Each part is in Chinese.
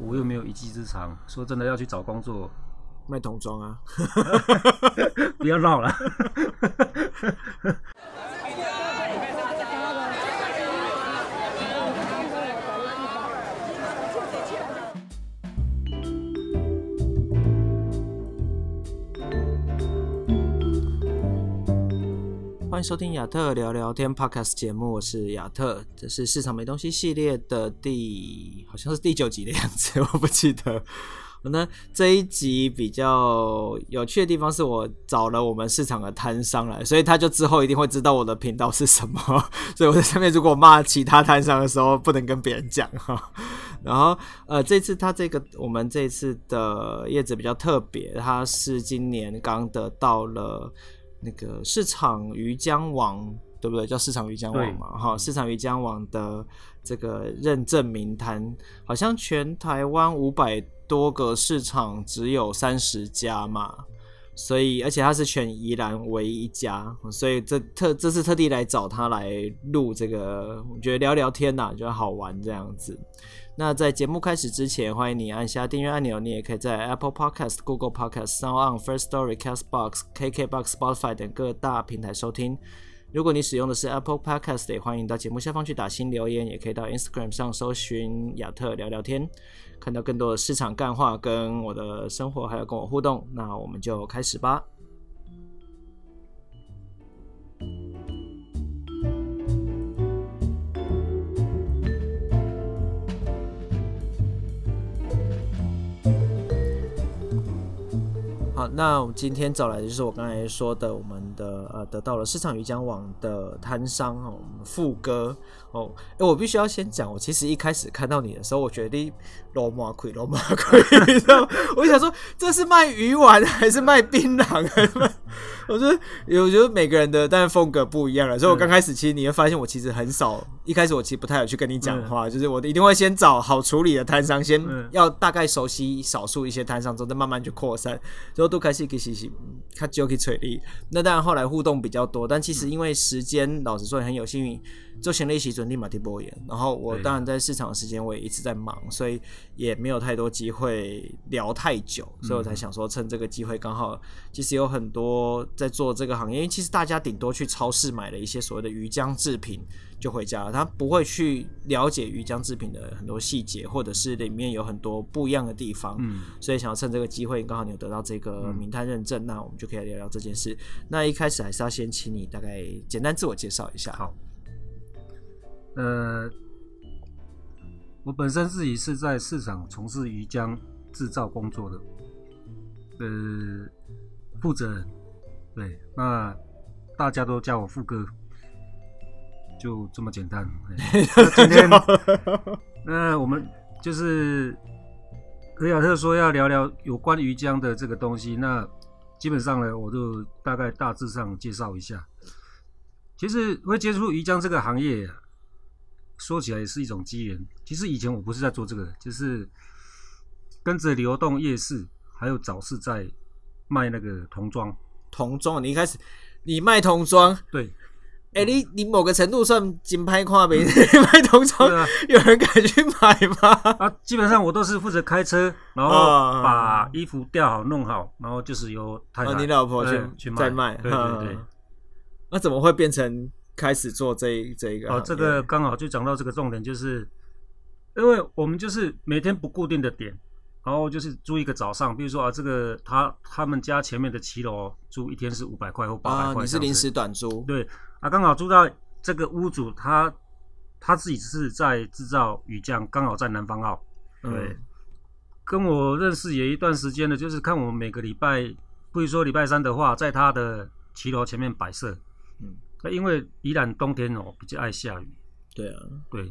我又没有一技之长，说真的要去找工作，卖童装啊，不要闹了。收听亚特聊聊天 Podcast 节目，我是亚特，这是市场没东西系列的第好像是第九集的样子，我不记得。那这一集比较有趣的地方是我找了我们市场的摊商来，所以他就之后一定会知道我的频道是什么。所以我在上面如果骂其他摊商的时候，不能跟别人讲哈。然后呃，这次他这个我们这次的叶子比较特别，他是今年刚得到了。那个市场鱼浆网对不对？叫市场鱼浆网嘛，哈，市场鱼浆网的这个认证名摊，好像全台湾五百多个市场只有三十家嘛，所以而且他是全宜兰唯一一家，所以这特这次特地来找他来录这个，我觉得聊聊天呐、啊，觉得好玩这样子。那在节目开始之前，欢迎你按下订阅按钮。你也可以在 Apple Podcast、Google Podcast、SoundOn、First Story、Castbox、KKBox、Spotify 等各大平台收听。如果你使用的是 Apple Podcast，也欢迎到节目下方去打新留言，也可以到 Instagram 上搜寻亚特聊聊天，看到更多的市场干话跟我的生活，还有跟我互动。那我们就开始吧。好，那我们今天找来的就是我刚才说的，我们的呃得到了市场鱼浆网的摊商哦，我们富哥哦，哎，我必须要先讲，我其实一开始看到你的时候，我觉得罗马亏罗马亏，你知道，我想说这是卖鱼丸还是卖槟榔？我觉得有，觉得每个人的但是风格不一样了，所以我刚开始其实你会发现我其实很少，一开始我其实不太有去跟你讲话，就是我一定会先找好处理的摊商，先要大概熟悉少数一些摊商之后，再慢慢去扩散，之后。都开始给嘻嘻，他就可以催力。那当然后来互动比较多，但其实因为时间，老实说也很有幸运，就行了一起准立马蒂波演。然后我当然在市场的时间我也一直在忙，所以也没有太多机会聊太久，所以我才想说趁这个机会，刚好其实有很多在做这个行业，因为其实大家顶多去超市买了一些所谓的鱼浆制品。就回家了，他不会去了解鱼浆制品的很多细节，或者是里面有很多不一样的地方。嗯，所以想要趁这个机会，刚好你有得到这个名探认证，嗯，那我们就可以聊聊这件事。那一开始还是要先请你大概简单自我介绍一下。好，呃，我本身自己是在市场从事鱼浆制造工作的，呃，负责人。对，那大家都叫我富哥。就这么简单。今天，那我们就是格亚特说要聊聊有关鱼浆的这个东西。那基本上呢，我就大概大致上介绍一下。其实会接触鱼浆这个行业，说起来也是一种机缘。其实以前我不是在做这个，就是跟着流动夜市还有早市在卖那个童装。童装，你一开始你卖童装？对。哎、欸，你你某个程度算金牌跨边，卖童装，有人敢去买吗？啊，基本上我都是负责开车，然后把衣服吊好弄好，然后就是由太太、哦、你老婆去去卖。对对对。那怎么会变成开始做这一这一个？哦，这个刚好就讲到这个重点，就是因为我们就是每天不固定的点，然后就是租一个早上，比如说啊，这个他他们家前面的骑楼租一天是五百块或八百块，你是临时短租？对。啊，刚好租到这个屋主，他他自己是在制造雨浆，刚好在南方澳。对，嗯、跟我认识也一段时间了，就是看我们每个礼拜，不如说礼拜三的话，在他的骑楼前面摆设。嗯，那因为宜兰冬天哦比较爱下雨。对啊，对。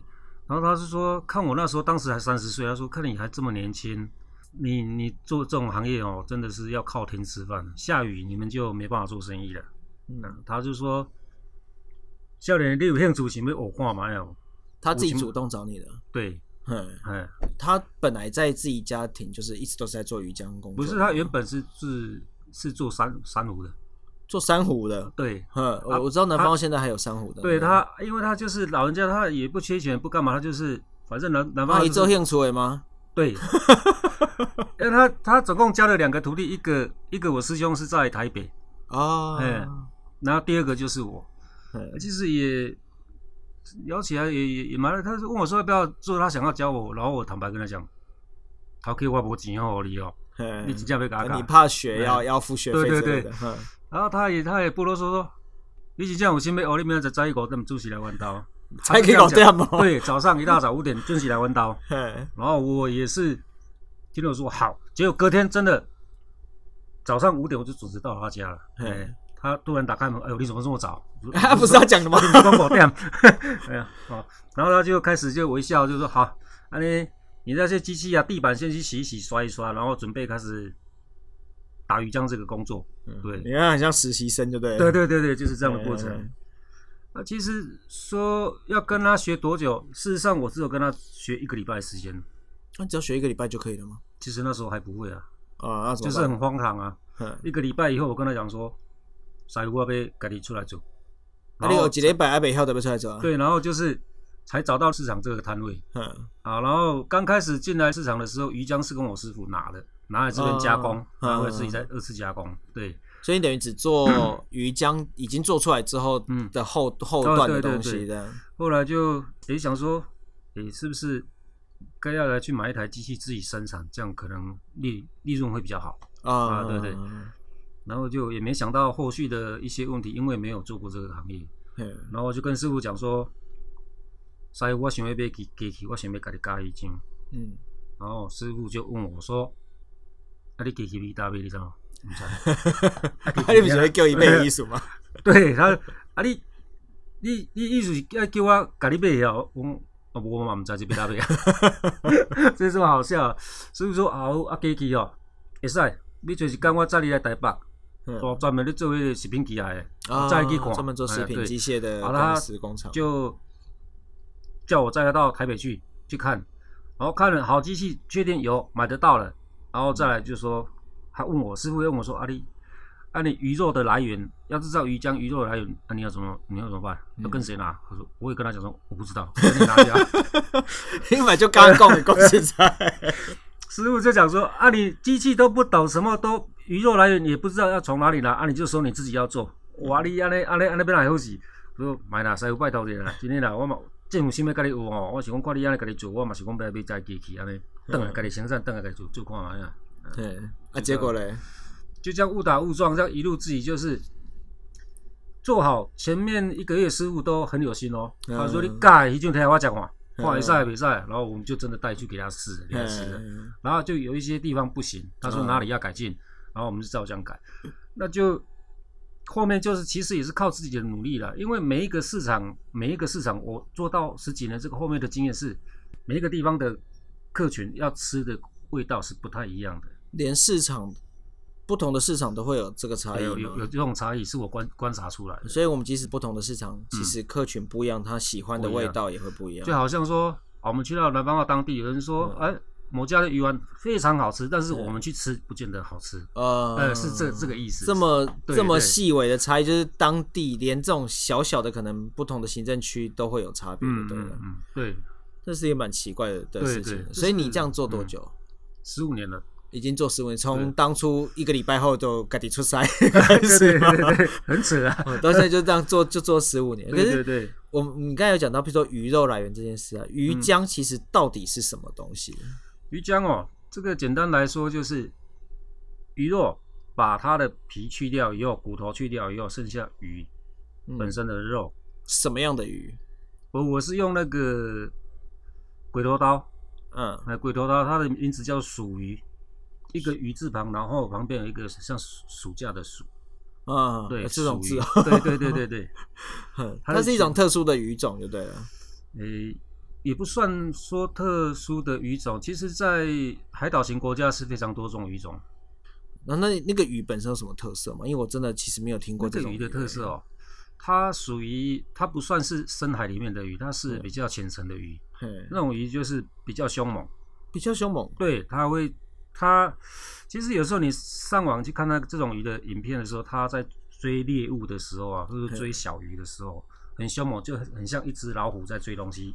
然后他是说，看我那时候当时还三十岁，他说看你还这么年轻，你你做这种行业哦，真的是要靠天吃饭，下雨你们就没办法做生意了。嗯，他就说。少年，你有兴趣想要学看吗？他自己主动找你的。对，嗯嗯，他本来在自己家庭就是一直都是在做鱼浆工作。不是，他原本是是是做珊珊瑚的，做珊瑚的。对，嗯，我我知道南方现在还有珊瑚的。对他，因为他就是老人家，他也不缺钱，不干嘛，他就是反正南南方。他做兴趣的吗？对，因为他他总共教了两个徒弟，一个一个我师兄是在台北啊，哎，然后第二个就是我，其实也聊起来也也也蛮，他是问我说要不要做，他想要教我，然后我坦白跟他讲，他可以花我钱哦，你哦，你直接被嘎嘎，你怕学要要付学费，对对对，然后他也他也不啰嗦说，你是这样，我先别哦，你明仔载一个等准时来弯刀。才可以搞这样吗？对，早上一大早五点准时来弯刀，然后我也是听我说好，结果隔天真的早上五点我就准时到他家了。哎，他突然打开门，哎呦，你怎么这么早？他不是要讲的吗？帮我这样，哎呀，好，然后他就开始就微笑，就说好，那你你那些机器啊，地板先去洗一洗，刷一刷，然后准备开始打鱼浆这个工作。对，你看很像实习生，对不对？对对对对，就是这样的过程。啊，其实说要跟他学多久，事实上我只有跟他学一个礼拜的时间。那只要学一个礼拜就可以了吗？其实那时候还不会啊，啊，就是很荒唐啊。一个礼拜以后，我跟他讲说，师傅我要赶紧出来做。那你有几礼拜阿北晓得要出来做？对，然后就是才找到市场这个摊位。嗯，啊，然后刚开始进来市场的时候，鱼浆是跟我师傅拿的，拿来这边加工，然后自己再二次加工。对。所以你等于只做 鱼浆已经做出来之后的后后段的东西。后来就也想说，诶，是不是该要来去买一台机器自己生产，这样可能利利润会比较好啊？对对。然后就也没想到后续的一些问题，因为没有做过这个行业。然后就跟师傅讲说，师傅，我想要买机机器，我想要给你加鱼浆。嗯。然后师傅就问我说：“那你机器你大杯你知道吗？”你不是会叫伊买意思吗？对他啊，你你你意思要叫我甲你买哦，我我嘛唔知这边哪买啊，这这么好笑。所以说好啊，机器哦，会使，你就是讲我载你来台北，专专门咧做迄个食品机械的，载去看，专门做食品机械的公司工厂，就叫我载他到台北去去看，然后看了好机器，确定有买得到了，然后再来就说。他问我师傅，问我说：“阿力，啊你鱼肉的来源，要知道鱼浆鱼肉的来源，那你要怎么，你要怎么办？要跟谁拿？”我说：“我也跟他讲说，我不知道，跟你拿去啊。”因为就刚讲的公司在，师傅就讲说：“啊你机器都不懂，什么都鱼肉来源也不知道要从哪里拿，啊你就说你自己要做。”哇，你阿力阿力阿咧边来好事？说买啦，师傅拜托你啦，今天啦，我嘛政府想要跟你有哦，我是讲看你安尼跟你做，我嘛是讲不要买这机器安尼，等下跟你生产，等下跟你做做看嘛呀。对，啊，结果嘞，就这样误打误撞，这样一路自己就是做好。前面一个月师傅都很有心哦，他说你改，已经听我讲话，话也赛比赛，然后我们就真的带去给他试，给他试。然后就有一些地方不行，他说哪里要改进，然后我们就照这样改。那就后面就是其实也是靠自己的努力了，因为每一个市场，每一个市场，我做到十几年，这个后面的经验是，每一个地方的客群要吃的味道是不太一样的。连市场不同的市场都会有这个差异，有有有这种差异，是我观观察出来的。所以，我们即使不同的市场，其实客群不一样，他喜欢的味道也会不一样。就好像说，我们去到南方澳当地，有人说，哎，某家的鱼丸非常好吃，但是我们去吃不见得好吃。呃，是这这个意思。这么这么细微的差异，就是当地连这种小小的可能不同的行政区都会有差别，对吧？嗯，对，这是一个蛮奇怪的的事情。所以你这样做多久？十五年了。已经做十五年，从当初一个礼拜后就赶紧出赛，对 对对对，很扯啊！到现在就这样做，就做十五年。对对对，我你刚才有讲到，比如说鱼肉来源这件事啊，鱼浆其实到底是什么东西？鱼浆哦，这个简单来说就是鱼肉，把它的皮去掉以后，骨头去掉以后，剩下鱼本身的肉。什么样的鱼？我我是用那个鬼头刀，嗯，那鬼头刀它的名字叫鼠鱼。一个鱼字旁，然后旁边有一个像暑暑假的暑，啊，对，这种字，对对对对对，它是一种特殊的鱼种，就对了。诶，也不算说特殊的鱼种，其实，在海岛型国家是非常多种鱼种。那那那个鱼本身有什么特色吗？因为我真的其实没有听过这种鱼的特色哦。它属于它不算是深海里面的鱼，它是比较浅层的鱼。那种鱼就是比较凶猛，比较凶猛。对，它会。它其实有时候你上网去看它这种鱼的影片的时候，它在追猎物的时候啊，或者追小鱼的时候，很凶猛，就很很像一只老虎在追东西。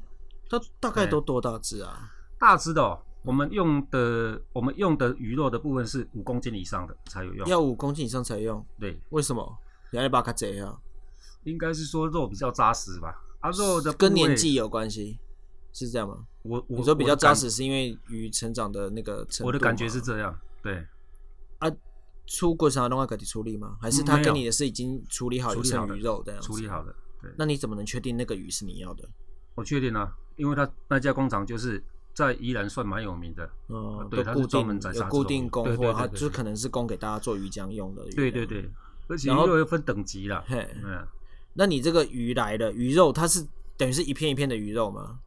它大概都多大只啊？大只的哦，我们用的我们用的鱼肉的部分是五公斤以上的才有用，要五公斤以上才用。对，为什么？你要把它怎样？应该是说肉比较扎实吧？啊，肉的跟年纪有关系，是这样吗？我我你说比较扎实，是因为鱼成长的那个程度。我的感觉是这样，对。啊，出过程的话可以处理吗？还是他给你的是已经处理好的生鱼肉这样？处理好的，对。那你怎么能确定那个鱼是你要的？我确定啊，因为他那家工厂就是。在宜兰算蛮有名的，嗯，对，它是专门在有固定供货，它就可能是供给大家做鱼浆用的鱼。对对对，而且鱼肉又分等级啦。嘿，嗯，那你这个鱼来的鱼肉，它是等于是一片一片的鱼肉吗？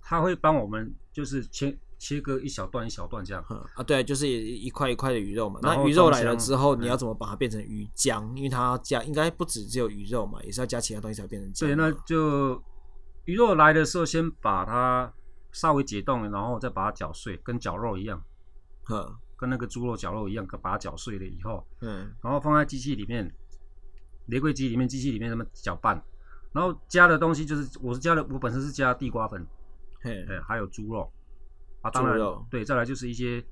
他会帮我们就是切切割一小段一小段这样。啊，对，就是一块一块的鱼肉嘛。那鱼肉来了之后，你要怎么把它变成鱼浆？因为它要加，应该不止只有鱼肉嘛，也是要加其他东西才变成浆。对，那就鱼肉来的时候，先把它。稍微解冻，然后再把它搅碎，跟绞肉一样，呵，跟那个猪肉绞肉一样，把它搅碎了以后，嗯，然后放在机器里面，雷柜机里面，机器里面那么搅拌，然后加的东西就是，我是加的，我本身是加地瓜粉，嘿，对，还有猪肉，啊，当然，对，再来就是一些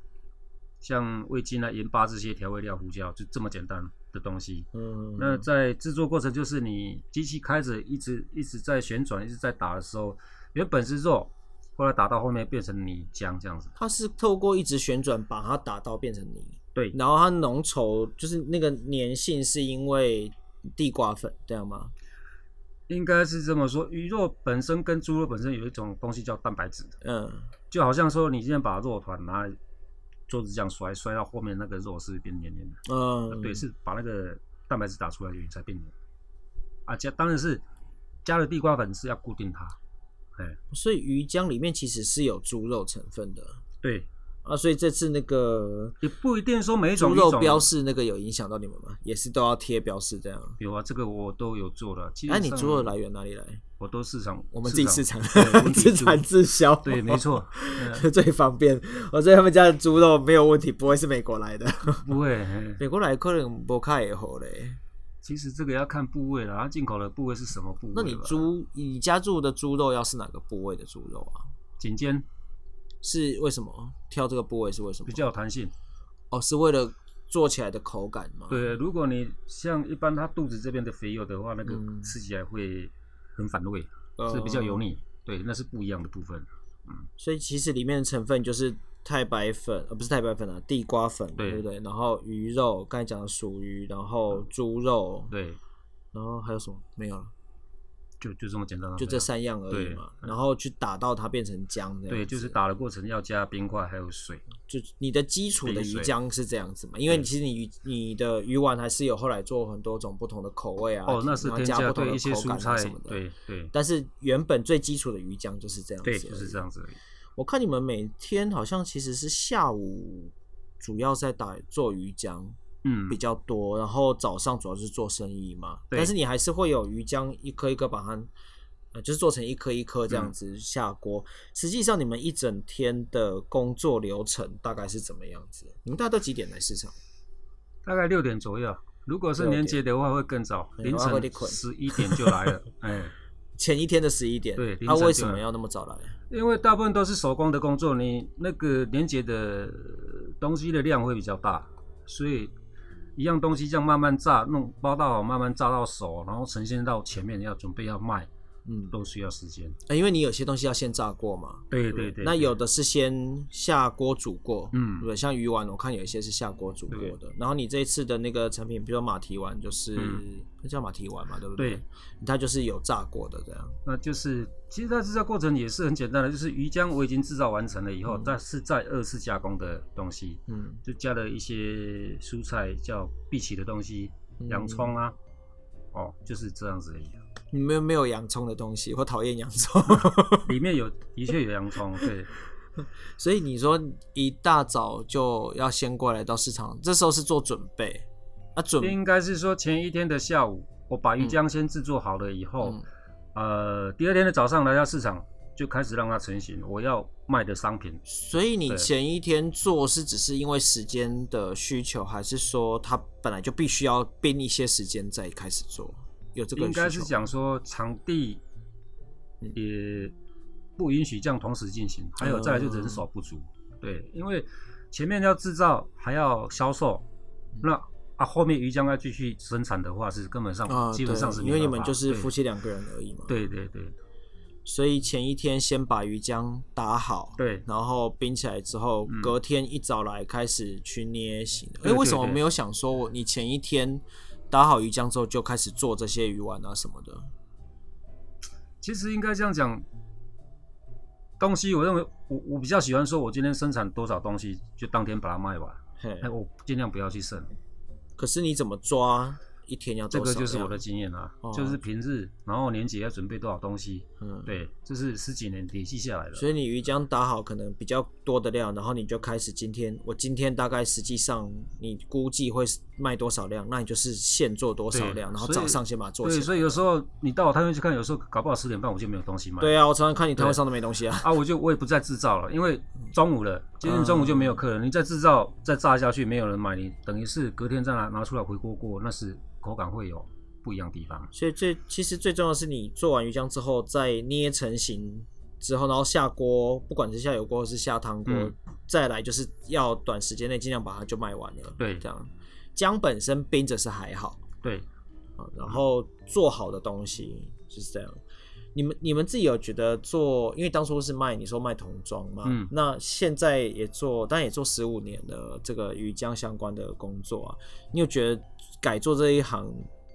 像味精啊、盐巴这些调味料、胡椒，就这么简单的东西。嗯，那在制作过程就是你机器开着，一直一直在旋转，一直在打的时候，原本是肉。后来打到后面变成泥浆这样子，它是透过一直旋转把它打到变成泥，对，然后它浓稠就是那个粘性是因为地瓜粉这样吗？应该是这么说，鱼肉本身跟猪肉本身有一种东西叫蛋白质，嗯，就好像说你今天把肉团拿来桌子这样摔，摔到后面那个肉是变黏黏的，嗯，对，是把那个蛋白质打出来才变黏，啊加当然是加了地瓜粉是要固定它。哎。所以鱼浆里面其实是有猪肉成分的，对啊，所以这次那个也不一定说每一种猪肉标示那个有影响到你们吗？也是都要贴标示这样？有啊，这个我都有做了。哎，你猪肉来源哪里来？我都市场，我们自己市场，自产自销，对，没错，最方便。我在他们家的猪肉没有问题，不会是美国来的，不会，美国来可能不开也好嘞。其实这个要看部位了，它进口的部位是什么部位？那你猪，你家住的猪肉要是哪个部位的猪肉啊？颈肩，是为什么？挑这个部位是为什么？比较有弹性。哦，是为了做起来的口感吗？对，如果你像一般它肚子这边的肥肉的话，那个吃起来会很反胃，嗯、是比较油腻。对，那是不一样的部分。嗯，所以其实里面的成分就是。太白粉，呃，不是太白粉啊，地瓜粉，对，对不对？然后鱼肉，刚才讲的鼠鱼，然后猪肉，对，然后还有什么？没有了，就就这么简单，就这三样而已嘛。然后去打到它变成浆，对，就是打的过程要加冰块还有水。就你的基础的鱼浆是这样子嘛？因为其实你鱼你的鱼丸还是有后来做很多种不同的口味啊，哦，那是添加不同的口感什么的，对对。但是原本最基础的鱼浆就是这样子，对，就是这样子而已。我看你们每天好像其实是下午主要在打做鱼浆，嗯，比较多，然后早上主要是做生意嘛。但是你还是会有鱼浆一颗一颗把它，呃，就是做成一颗一颗这样子下锅。嗯、实际上你们一整天的工作流程大概是怎么样子？你们大概都几点来市场？大概六点左右。如果是年节的话会更早，凌晨十一点就来了。哎，前一天的十一点。对，他为什么要那么早来？因为大部分都是手工的工作，你那个年节的东西的量会比较大，所以一样东西这样慢慢炸，弄包到好，慢慢炸到手，然后呈现到前面要准备要卖。嗯，都需要时间，欸，因为你有些东西要先炸过嘛。对对对，对，对。那有的是先下锅煮过，嗯，对，像鱼丸，我看有一些是下锅煮过的。然后你这一次的那个成品，比如说马蹄丸，就是那、嗯、叫马蹄丸嘛，对不对？对。它就是有炸过的这样。那就是，其实它制造过程也是很简单的，就是鱼浆我已经制造完成了以后，但、嗯、是再二次加工的东西，嗯，就加了一些蔬菜叫碧起的东西，洋葱啊，嗯、哦，就是这样子而已。你们没有洋葱的东西，我讨厌洋葱。里面有，的确有洋葱，对。所以你说一大早就要先过来到市场，这时候是做准备啊？准备应该是说前一天的下午，我把鱼浆先制作好了以后，嗯、呃，第二天的早上来到市场就开始让它成型，我要卖的商品。所以你前一天做是只是因为时间的需求，还是说它本来就必须要冰一些时间再开始做？有这个应该是讲说场地也不允许这样同时进行，还有再来就人手不足。对，因为前面要制造还要销售，那啊后面鱼浆要继续生产的话，是根本上、啊、基本上是因为你们就是夫妻两个人而已嘛。对对对。所以前一天先把鱼浆打好，对，然后冰起来之后，隔天一早来开始去捏形。哎、嗯，为什么没有想说你前一天打好鱼浆之后就开始做这些鱼丸啊什么的？其实应该这样讲，东西我认为我我比较喜欢说，我今天生产多少东西就当天把它卖完，哎，我尽量不要去剩。可是你怎么抓？一天要？这个就是我的经验啊，哦、就是平日，然后年节要准备多少东西，嗯，对，这、是十几年累积下来的。所以你鱼浆打好，可能比较多的量，然后你就开始今天，我今天大概实际上你估计会卖多少量，那你就是现做多少量，然后早上先把它做起来。对，所以有时候你到我摊位去看，有时候搞不好十点半我就没有东西卖。对啊，我常常看你摊位上都没东西啊。啊，我就我也不再制造了，因为中午了，今天中午就没有客人，嗯、你再制造再炸下去，没有人买，你等于是隔天再拿拿出来回锅过，那是口感会有。不一样的地方，所以最其实最重要的是你做完鱼浆之后，再捏成型之后，然后下锅，不管是下油锅或是下汤锅，嗯、再来就是要短时间内尽量把它就卖完了。对，这样姜本身冰着是还好。对，然后做好的东西就是这样。你们你们自己有觉得做？因为当初是卖你说卖童装嘛，嗯，那现在也做，但也做十五年的这个鱼浆相关的工作啊，你有觉得改做这一行？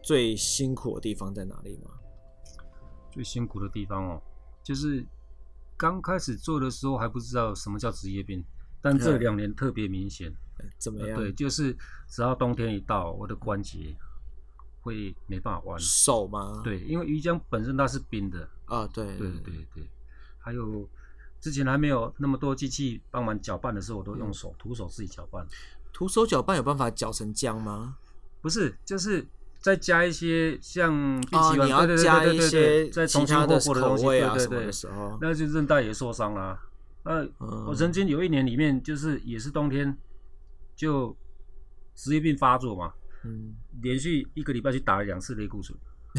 最辛苦的地方在哪里吗？最辛苦的地方哦，就是刚开始做的时候还不知道什么叫职业病，但这两年特别明显。怎么样？对，就是只要冬天一到，我的关节会没办法弯。手吗？对，因为鱼浆本身它是冰的啊。对对对对。还有之前还没有那么多机器帮忙搅拌的时候，我都用手徒手自己搅拌。徒手搅拌有办法搅成浆吗？不是，就是。再加一些像哦，你要加一些其他的口味啊什么的时候，那就韧带也受伤了。那我曾经有一年里面，就是也是冬天，就职业病发作嘛，嗯，连续一个礼拜去打了两次类固醇，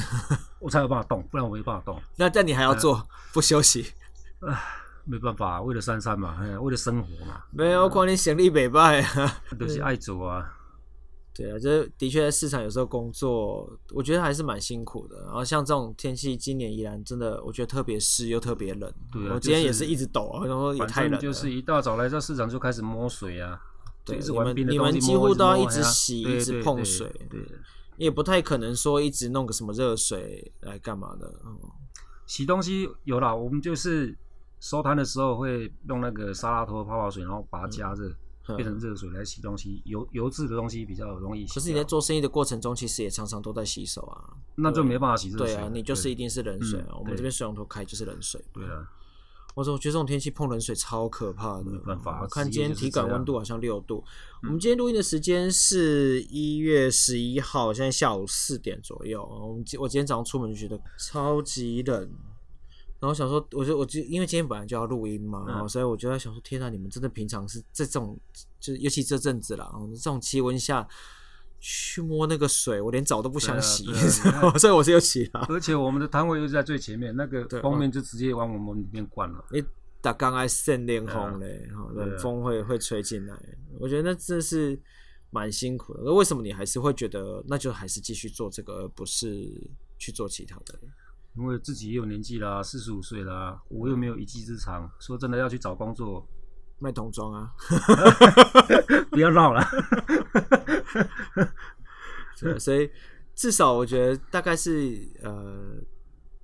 我才有办法动，不然我没办法动。那但你还要做不休息？唉，没办法，为了三餐嘛，为了生活嘛。没有，我看你心力没败啊，都是爱做啊。对啊，这的确在市场有时候工作，我觉得还是蛮辛苦的。然后像这种天气，今年依然真的，我觉得特别湿又特别冷。对啊，我今天也是一直抖啊，然后也太冷了。就是一大早来到市场就开始摸水啊，对，你们你们几乎都要一直洗，一直碰水，对，也不太可能说一直弄个什么热水来干嘛的。洗东西有啦，我们就是收摊的时候会用那个沙拉头泡泡水，然后把它加热。变成热水来洗东西，油油渍的东西比较容易洗。可是你在做生意的过程中，其实也常常都在洗手啊。那就没办法洗热水。对啊，你就是一定是冷水啊。我们这边水龙头开就是冷水。对啊。我说，我觉得这种天气碰冷水超可怕的。没办法。我看今天体感温度好像六度。我们今天录音的时间是一月十一号，现在下午四点左右。我们我今天早上出门就觉得超级冷。然后想说，我就我就因为今天本来就要录音嘛，然后所以我就在想说，天呐，你们真的平常是这种，就是尤其这阵子啦，这种气温下去摸那个水，我连澡都不想洗，所以我是有洗了。而且我们的摊位又是在最前面，那个封面就直接往我们里面灌了。你打刚爱闪电风嘞，哈，冷风会会吹进来，我觉得那真是蛮辛苦的。那为什么你还是会觉得，那就还是继续做这个，而不是去做其他的？因为自己也有年纪啦，四十五岁啦，我又没有一技之长，说真的要去找工作，卖童装啊，不要闹了。所以至少我觉得大概是呃，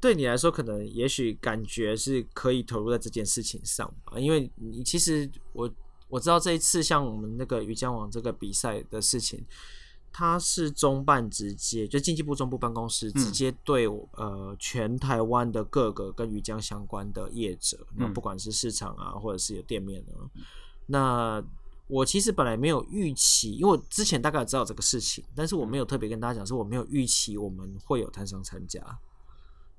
对你来说，可能也许感觉是可以投入在这件事情上吧，因为你其实我我知道这一次像我们那个鱼浆王这个比赛的事情。他是中办直接，就经济部中部办公室直接对、嗯、呃全台湾的各个跟鱼浆相关的业者，那、嗯、不管是市场啊，或者是有店面啊。嗯、那我其实本来没有预期，因为我之前大概知道这个事情，但是我没有特别跟大家讲，是我没有预期我们会有摊商参加。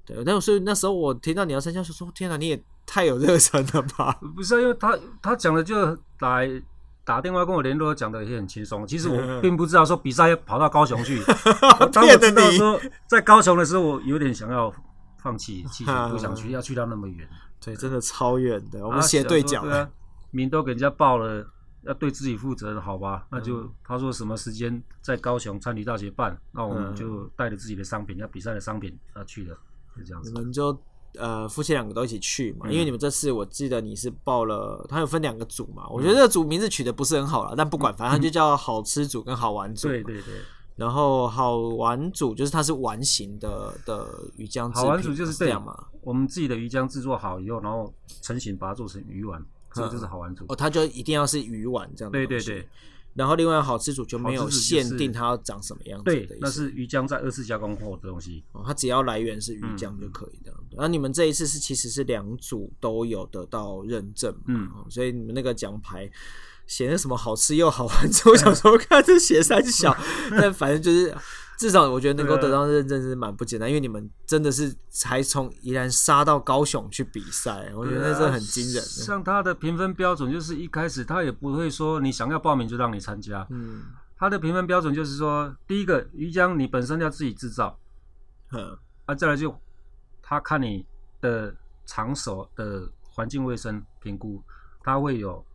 对，但所以那时候我听到你要参加，就说天哪，你也太有热忱了吧？不是、啊，因为他他讲的就来。打电话跟我联络，讲的也很轻松。其实我 并不知道说比赛要跑到高雄去。当我知道说在高雄的时候，我有点想要放弃，其实不想去，要去到那么远。对，真的超远的，我们斜对角。名都给人家报了，要对自己负责的，好吧？那就、嗯、他说什么时间在高雄餐旅大学办，那我们就带着自己的商品，要比赛的商品啊去了，就这样子。你们就呃夫妻两个都一起去嘛？嗯、因为你们这次我记得你是报了，他有分两个组嘛？我觉得这个组名字取的不是很好了，但不管，反正就叫好吃组跟好玩组。对对对。然后好玩组就是它是丸形的的鱼浆，好玩组就是这样嘛。我们自己的鱼浆制作好以后，然后成型把它做成鱼丸。这就是好玩组哦，它就一定要是鱼丸这样的。对对对，然后另外好吃组就没有限定它要长什么样子的。对，那是鱼浆在二次加工后的东西。哦，它只要来源是鱼浆就可以的。那你们这一次是其实是两组都有得到认证，嗯，所以你们那个奖牌写的什么好吃又好玩，我小时候看这写三小，但反正就是。至少我觉得能够得到认证是蛮不简单，因为你们真的是才从宜兰杀到高雄去比赛，我觉得那是很惊人。像他的评分标准，就是一开始他也不会说你想要报名就让你参加。嗯，他的评分标准就是说，第一个鱼浆你本身要自己制造，嗯，啊，再来就他看你的场所的环境卫生评估，他会有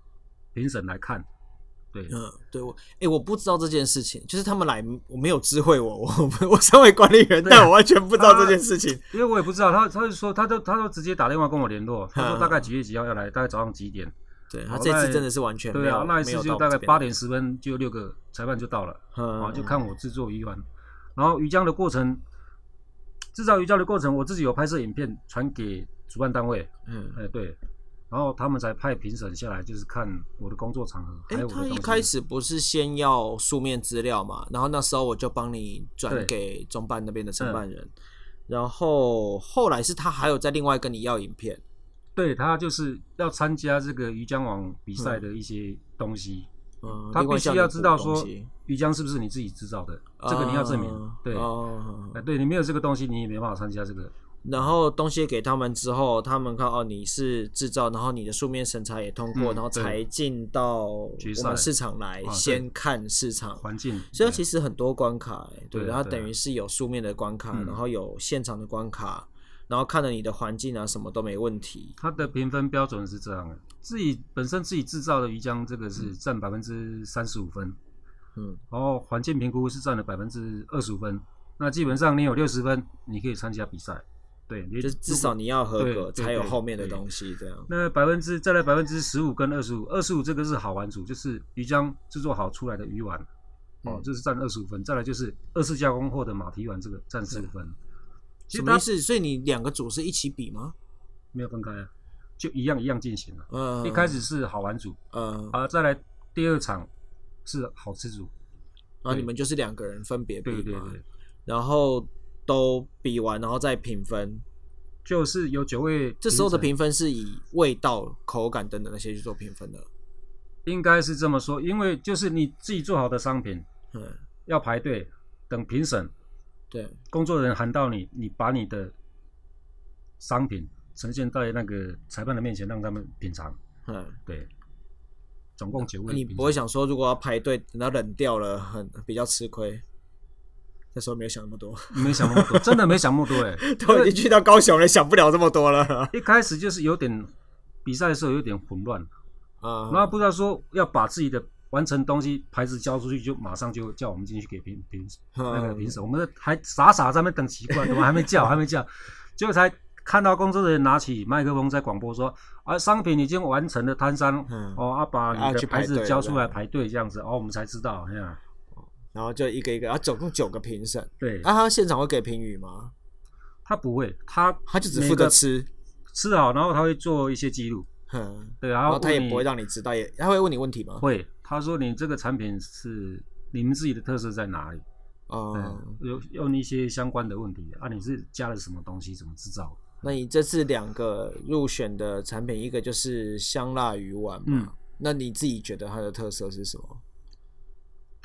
评审来看。对，嗯，对我，哎、欸，我不知道这件事情，就是他们来，我没有知会我，我我身为管理员，但我完全不知道这件事情，因为我也不知道，他他就说，他就他就直接打电话跟我联络，他说大概几月几号要来，大概早上几点，对他这次真的是完全对啊，那一次就大概八点十分就六个裁判就到了，啊，就看我制作鱼丸，然后鱼浆的过程，制造鱼浆的过程，我自己有拍摄影片传给主办单位，嗯，哎，对。然后他们才派评审下来，就是看我的工作场合。哎，他一开始不是先要书面资料嘛？然后那时候我就帮你转给中办那边的承办人。嗯、然后后来是他还有再另外跟你要影片。对，他就是要参加这个鱼江网比赛的一些东西。嗯，他必须要知道说鱼江是不是你自己制造的，嗯、这个你要证明。嗯、对，哦、嗯，对你没有这个东西，你也没办法参加这个。然后东西给他们之后，他们看哦，你是制造，然后你的书面审查也通过，嗯、然后才进到我们市场来先看市场环境。所以其实很多关卡，对，然后等于是有书面的关卡，然后有现场的关卡，然后看了你的环境啊，什么都没问题。它的评分标准是这样的：自己本身自己制造的鱼浆，这个是占百分之三十五分，嗯，然后环境评估是占了百分之二十五分。那基本上你有六十分，你可以参加比赛。对，就至少你要合格才有后面的东西这样。那百分之再来百分之十五跟二十五，二十五这个是好玩组，就是鱼浆制作好出来的鱼丸，嗯、哦，这、就是占二十五分。再来就是二次加工后的马蹄丸，这个占四分。嗯、什么意思？所以你两个组是一起比吗？没有分开啊，就一样一样进行了。嗯，一开始是好玩组，嗯，啊，再来第二场是好吃组，然后你们就是两个人分别比嘛，对对对，然后。都比完，然后再评分，就是有九位。这时候的评分是以味道、口感等等那些去做评分的，应该是这么说。因为就是你自己做好的商品，嗯，要排队等评审，对，工作人员喊到你，你把你的商品呈现在那个裁判的面前，让他们品尝，嗯，对，总共九位。你不会想说，如果要排队等到冷掉了，很比较吃亏。那时候没有想那么多，没想那么多，真的没想那么多哎，都已经去到高雄了，想不了这么多了。一开始就是有点比赛的时候有点混乱。啊，然后不知道说要把自己的完成东西牌子交出去，就马上就叫我们进去给评评那个评审，我们还傻傻在那边等奇怪，怎么还没叫，还没叫，结果才看到工作人员拿起麦克风在广播说啊，商品已经完成了摊商，哦，啊把你的牌子交出来排队这样。子，哦，我们才知道，这样。然后就一个一个，然后总共九个评审。对，啊，他现场会给评语吗？他不会，他他就只负责吃，吃好，然后他会做一些记录。嗯，对，然后他也不会让你知道，也他会问你问题吗？会，他说你这个产品是你们自己的特色在哪里？哦，有用一些相关的问题啊，你是加了什么东西，怎么制造？那你这次两个入选的产品，一个就是香辣鱼丸嘛，嗯，那你自己觉得它的特色是什么？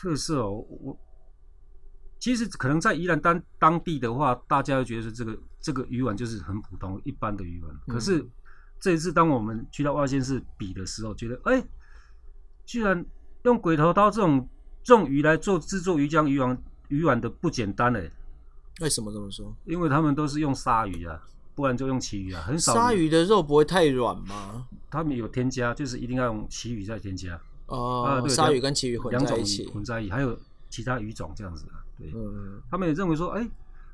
特色哦，我其实可能在宜兰当当地的话，大家会觉得这个这个鱼丸就是很普通一般的鱼丸。嗯、可是这一次当我们去到外县市比的时候，觉得哎、欸，居然用鬼头刀这种这种鱼来做制作鱼浆鱼丸鱼丸的不简单哎。为什么这么说？因为他们都是用鲨鱼啊，不然就用旗鱼啊，很少。鲨鱼的肉不会太软吗？他们有添加，就是一定要用旗鱼再添加。哦，啊、鲨鱼跟旗鱼混在一起，混在一起，还有其他鱼种这样子的。对，嗯、他们也认为说，哎、欸，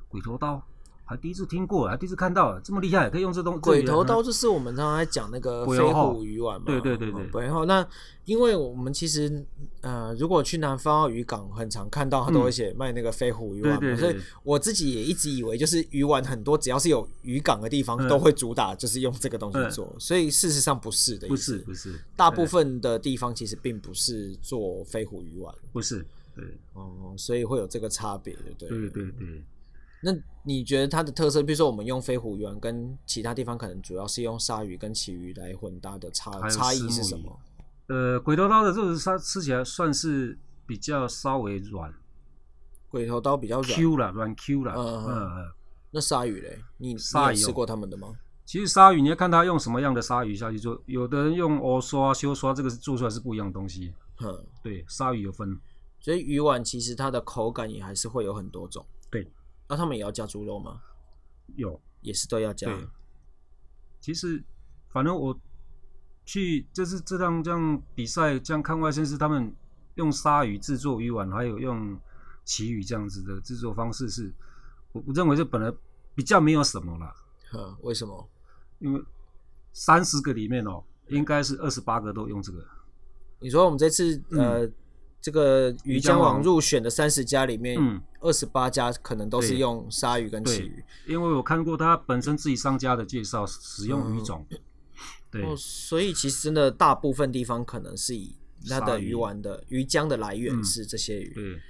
鬼头刀。还第一次听过，还第一次看到，这么厉害，可以用这东西。鬼头刀就是我们刚才讲那个飞虎鱼丸嘛。对对对对。然后那因为我们其实呃，如果去南方澳渔港，很常看到他都会写卖那个飞虎鱼丸嘛。嗯、对对对，所以我自己也一直以为，就是鱼丸很多，只要是有渔港的地方，都会主打就是用这个东西做。嗯、所以事实上不是的不是不是。大部分的地方其实并不是做飞虎鱼丸，不是。对哦，所以会有这个差别，对对对对。那你觉得它的特色，比如说我们用飞虎鱼丸跟其他地方可能主要是用鲨鱼跟旗鱼来混搭的差差异是什么？呃，鬼头刀的这个它吃起来算是比较稍微软，鬼头刀比较软 Q 了，软 Q 了。嗯嗯。那鲨鱼嘞？你鲨鱼吃过他们的吗？其实鲨鱼你要看它用什么样的鲨鱼下去做，有的人用欧刷、修刷，这个是做出来是不一样的东西。嗯，对，鲨鱼有分。所以鱼丸其实它的口感也还是会有很多种。对。那、啊、他们也要加猪肉吗？有，也是都要加。其实，反正我去就是这样这样比赛，这样看外线是他们用鲨鱼制作鱼丸，还有用旗鱼这样子的制作方式是，我我认为这本来比较没有什么啦。呵，为什么？因为三十个里面哦、喔，应该是二十八个都用这个。你说我们这次呃。嗯这个鱼浆网入选的三十家里面，嗯，二十八家可能都是用鲨鱼跟旗鱼，因为我看过他本身自己商家的介绍，使用鱼种，嗯、对、哦，所以其实真的大部分地方可能是以它的鱼丸的鱼浆的来源是这些鱼，嗯、对，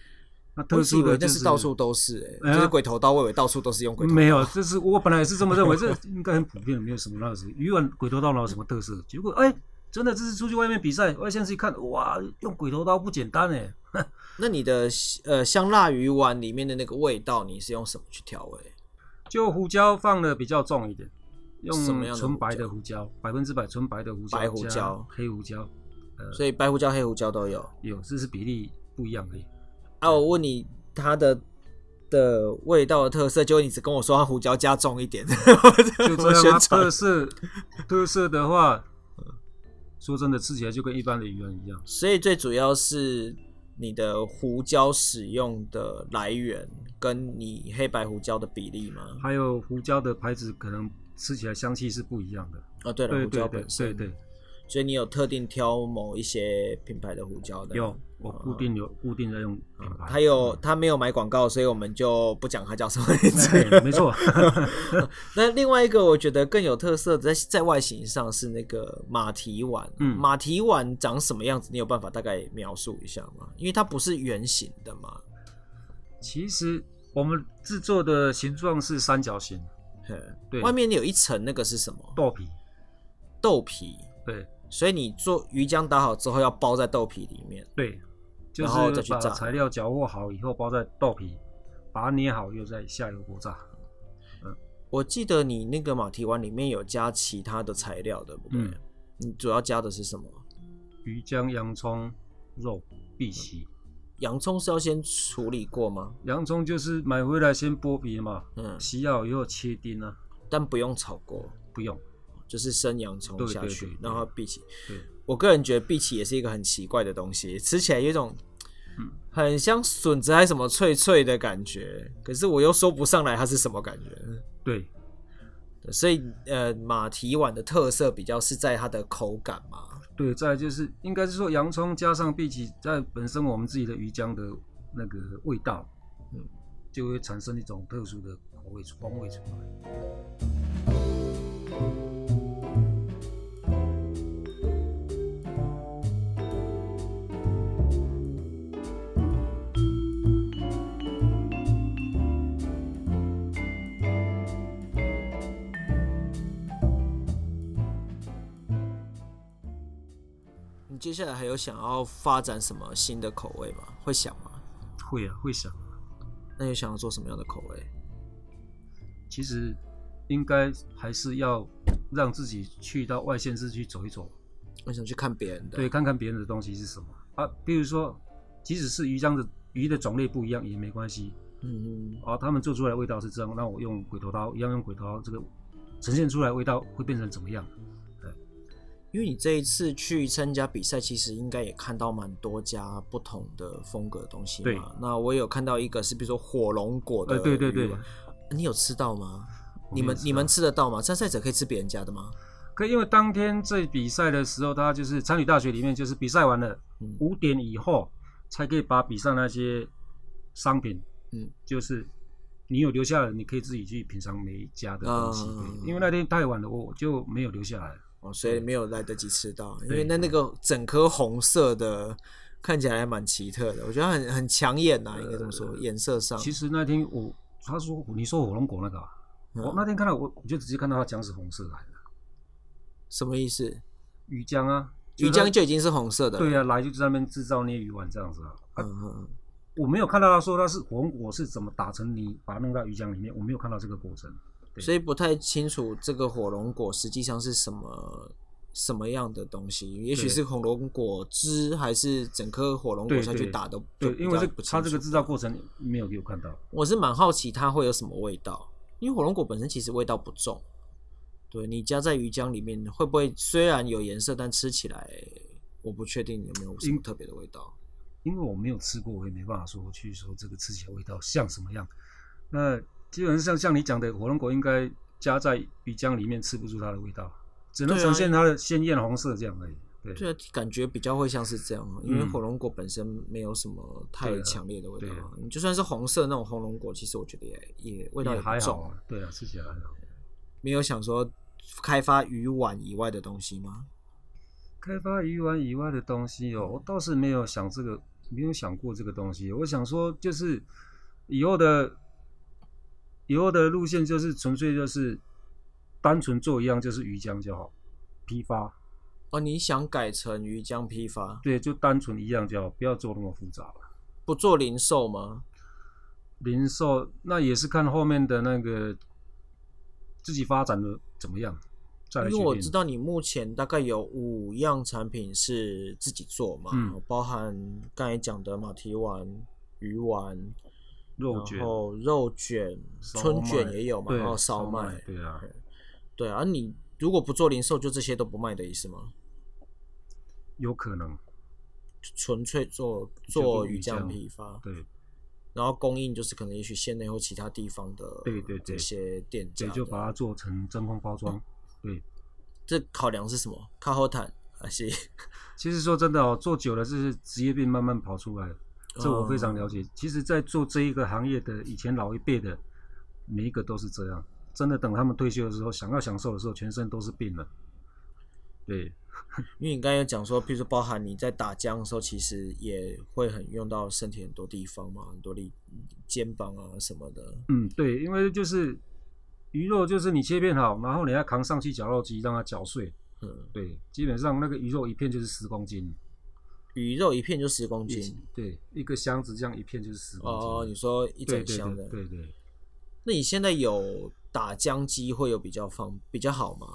那特殊的、就是，但是到处都是、欸，哎、啊，就是鬼头刀，我以为到处都是用鬼头。刀，没有，这是我本来也是这么认为，这应该很普遍，没有什么那个鱼丸鬼头刀哪有什么特色，结果哎。欸真的，这次出去外面比赛，外县市一看，哇，用鬼头刀不简单哎。那你的呃香辣鱼丸里面的那个味道，你是用什么去调味？就胡椒放的比较重一点，用什么样的纯白的胡椒，百分之百纯白的胡椒，白胡椒、黑胡椒，呃，所以白胡椒、黑胡椒都有，有，这是比例不一样而已。啊，我问你，它的的味道的特色，就你只跟我说它胡椒加重一点，就这样。特色特色的话。说真的，吃起来就跟一般的鱼丸一样。所以最主要是你的胡椒使用的来源，跟你黑白胡椒的比例吗？还有胡椒的牌子，可能吃起来香气是不一样的。哦，对了，胡椒本身，对对。所以你有特定挑某一些品牌的胡椒的？有。我固定有固定在用品牌，他有他没有买广告，所以我们就不讲他叫什么名字。没错。那另外一个我觉得更有特色的，在在外形上是那个马蹄碗。嗯，马蹄碗长什么样子？你有办法大概描述一下吗？因为它不是圆形的嘛。其实我们制作的形状是三角形。对，外面有一层那个是什么？豆皮。豆皮。对。所以你做鱼浆打好之后，要包在豆皮里面。对。就是把材料搅和好以后，包在豆皮，把它捏好，又再下油锅炸。嗯，我记得你那个马蹄丸里面有加其他的材料，对不对？嗯。你主要加的是什么？鱼浆、洋葱、肉、荸荠。洋葱是要先处理过吗？洋葱就是买回来先剥皮嘛，嗯，洗好以后切丁啊。但不用炒过，不用，就是生洋葱下去，对对对对，然后荸荠。对。我个人觉得荸荠也是一个很奇怪的东西，吃起来有一种很像笋子还是什么脆脆的感觉，可是我又说不上来它是什么感觉。对，所以呃，马蹄碗的特色比较是在它的口感嘛。对，再就是应该是说洋葱加上荸荠，在本身我们自己的鱼浆的那个味道，嗯，就会产生一种特殊的口味风味出来。接下来还有想要发展什么新的口味吗？会想吗？会啊，会想。那你想要做什么样的口味？其实应该还是要让自己去到外县市去走一走。我想去看别人的，对，看看别人的东西是什么啊。比如说，即使是鱼浆的鱼的种类不一样也没关系。嗯嗯。啊，他们做出来的味道是这样，那我用鬼头刀一样用鬼头刀这个呈现出来味道会变成怎么样？因为你这一次去参加比赛，其实应该也看到蛮多家不同的风格的东西嘛。对。那我有看到一个是，比如说火龙果的。对对对。你有吃到吗？你们你们吃得到吗？参赛者可以吃别人家的吗？可以，因为当天在比赛的时候，他就是参与大学里面，就是比赛完了五点以后才可以把比赛那些商品，嗯，就是你有留下来，你可以自己去品尝每一家的东西。嗯。因为那天太晚了，我就没有留下来。哦，所以没有来得及吃到，因为那那个整颗红色的看起来还蛮奇特的，我觉得很很抢眼呐、啊，应该这么说，颜、呃、色上。其实那天我他说你说火龙果那个、啊，我、嗯、那天看到我我就直接看到它姜是红色来的，什么意思？鱼浆啊，鱼浆就已经是红色的。对啊，来就在那边制造捏鱼丸这样子啊。嗯嗯，我没有看到他说他是火龙果是怎么打成泥，把它弄到鱼浆里面，我没有看到这个过程。所以不太清楚这个火龙果实际上是什么什么样的东西，也许是火龙果汁，还是整颗火龙果下去打的。对，因为这它这个制造过程没有给我看到。我是蛮好奇它会有什么味道，因为火龙果本身其实味道不重。对，你加在鱼浆里面会不会虽然有颜色，但吃起来我不确定有没有什么特别的味道。因为我没有吃过，我也没办法说去说这个吃起来味道像什么样。那。基本上像你讲的，火龙果应该加在鱼浆里面吃不出它的味道，只能呈现它的鲜艳红色这样而已。对，对啊，感觉比较会像是这样，因为火龙果本身没有什么太强烈的味道。你、就算是红色那种红龙果，其实我觉得也也味道也还好。对啊，吃起来还好。没有想说开发鱼丸以外的东西吗？开发鱼丸以外的东西哦，我倒是没有想这个，没有想过这个东西。我想说，就是以后的。以后的路线就是纯粹就是单纯做一样，就是鱼浆就好，批发。哦，你想改成鱼浆批发？对，就单纯一样就好，不要做那么复杂了。不做零售吗？零售那也是看后面的那个自己发展的怎么样。再来，因为我知道你目前大概有五样产品是自己做嘛，嗯、包含刚才讲的马蹄丸、鱼丸。肉卷，然后肉卷、春卷也有嘛，然后烧麦，对啊，对啊。你如果不做零售，就这些都不卖的意思吗？有可能，纯粹做做鱼酱批发，对。然后供应就是可能也许县内或其他地方的，对对这些店家，对，就把它做成真空包装，对。这考量是什么？靠后台还是？其实说真的哦，做久了就是职业病慢慢跑出来。这我非常了解。其实，在做这一个行业的以前老一辈的，每一个都是这样。真的，等他们退休的时候，想要享受的时候，全身都是病了。对，因为你刚才有讲说，比如说包含你在打浆的时候，其实也会很用到身体很多地方嘛，很多力肩膀啊什么的。嗯，对，因为就是鱼肉，就是你切片好，然后你要扛上去绞肉机让它绞碎。嗯，对，基本上那个鱼肉一片就是十公斤。鱼肉一片就十公斤，对，一个箱子这样一片就是十公斤。哦，你说一整箱的，对对，对对。那你现在有打浆机会有比较方比较好吗？